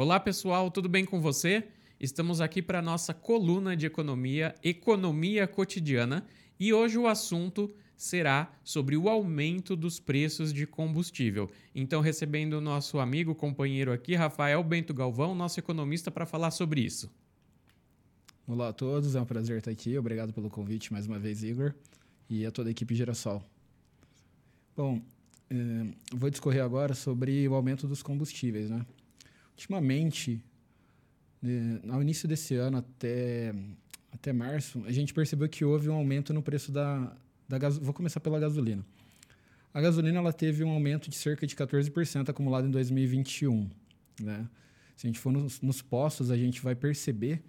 Olá pessoal, tudo bem com você? Estamos aqui para nossa coluna de economia, Economia Cotidiana, e hoje o assunto será sobre o aumento dos preços de combustível. Então, recebendo o nosso amigo, companheiro aqui, Rafael Bento Galvão, nosso economista, para falar sobre isso. Olá a todos, é um prazer estar aqui. Obrigado pelo convite mais uma vez, Igor, e a toda a equipe Girassol. Bom, eh, vou discorrer agora sobre o aumento dos combustíveis. Né? Ultimamente, eh, ao início desse ano até, até março, a gente percebeu que houve um aumento no preço da, da gasolina. Vou começar pela gasolina. A gasolina ela teve um aumento de cerca de 14% acumulado em 2021. Né? Se a gente for nos, nos postos, a gente vai perceber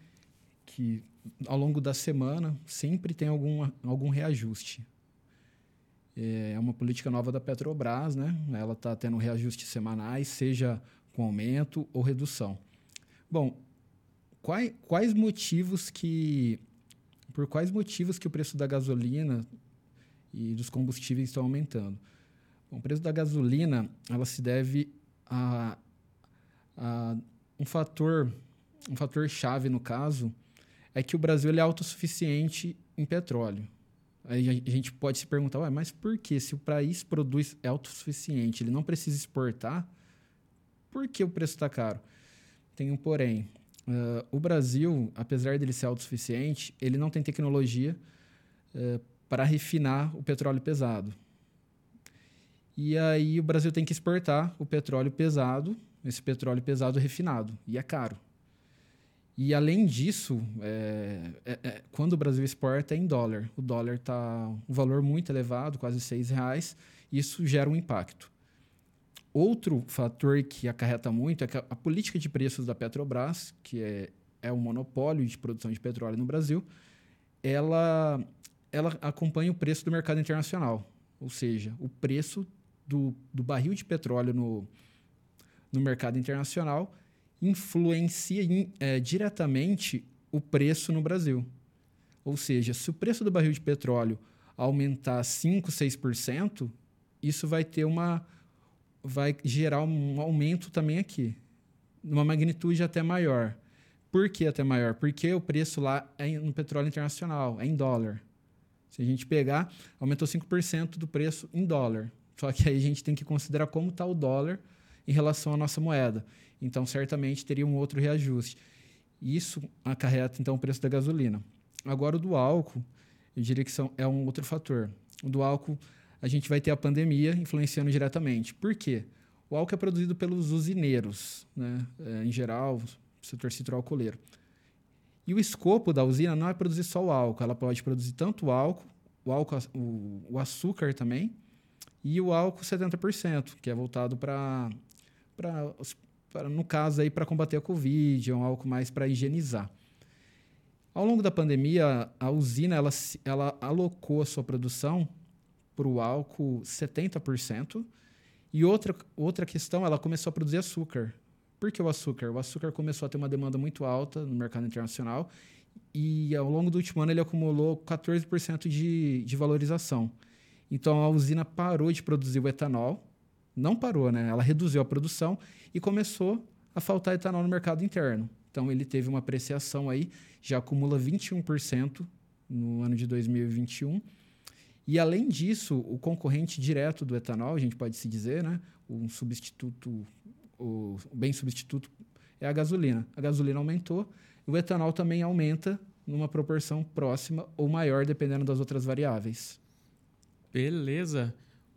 que ao longo da semana sempre tem algum, algum reajuste. É uma política nova da Petrobras, né? Ela está tendo reajustes semanais, seja com aumento ou redução. Bom, quais, quais motivos que por quais motivos que o preço da gasolina e dos combustíveis estão aumentando? Bom, o preço da gasolina ela se deve a, a um fator um fator chave no caso é que o Brasil é autossuficiente em petróleo. Aí a gente pode se perguntar, mas por que? Se o país produz é autossuficiente, ele não precisa exportar, por que o preço está caro? Tem um porém. Uh, o Brasil, apesar dele ser autossuficiente, ele não tem tecnologia uh, para refinar o petróleo pesado. E aí o Brasil tem que exportar o petróleo pesado, esse petróleo pesado refinado, e é caro. E além disso, é, é, é, quando o Brasil exporta é em dólar. O dólar está um valor muito elevado, quase seis reais. Isso gera um impacto. Outro fator que acarreta muito é que a, a política de preços da Petrobras, que é, é um monopólio de produção de petróleo no Brasil, ela, ela acompanha o preço do mercado internacional. Ou seja, o preço do, do barril de petróleo no, no mercado internacional influencia é, diretamente o preço no Brasil. Ou seja, se o preço do barril de petróleo aumentar 5, 6%, isso vai ter uma vai gerar um aumento também aqui, numa magnitude até maior. Por que até maior? Porque o preço lá é no petróleo internacional, é em dólar. Se a gente pegar, aumentou 5% do preço em dólar. Só que aí a gente tem que considerar como está o dólar em relação à nossa moeda. Então, certamente teria um outro reajuste. Isso acarreta, então, o preço da gasolina. Agora, o do álcool, eu diria que são, é um outro fator. O do álcool, a gente vai ter a pandemia influenciando diretamente. Por quê? O álcool é produzido pelos usineiros, né? É, em geral, setor citroalcooleiro. E o escopo da usina não é produzir só o álcool, ela pode produzir tanto o álcool, o, álcool, o, açúcar também, e o álcool 70%, que é voltado para no caso para combater a Covid, é um álcool mais para higienizar. Ao longo da pandemia, a usina ela, ela alocou a sua produção para o álcool 70%. E outra, outra questão, ela começou a produzir açúcar. Por que o açúcar? O açúcar começou a ter uma demanda muito alta no mercado internacional e ao longo do último ano ele acumulou 14% de, de valorização. Então a usina parou de produzir o etanol não parou, né? Ela reduziu a produção e começou a faltar etanol no mercado interno. Então ele teve uma apreciação aí, já acumula 21% no ano de 2021. E além disso, o concorrente direto do etanol, a gente pode se dizer, né? Um substituto, o bem substituto é a gasolina. A gasolina aumentou, o etanol também aumenta numa proporção próxima ou maior, dependendo das outras variáveis. Beleza.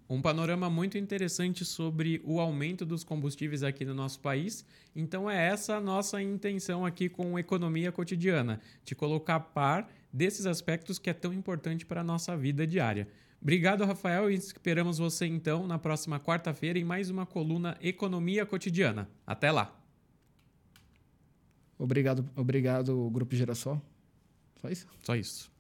Um panorama muito interessante sobre o aumento dos combustíveis aqui no nosso país. Então é essa a nossa intenção aqui com Economia Cotidiana, de colocar par desses aspectos que é tão importante para a nossa vida diária. Obrigado, Rafael, e esperamos você então na próxima quarta-feira em mais uma coluna Economia Cotidiana. Até lá. Obrigado, obrigado Grupo Girassol. Só isso? Só isso.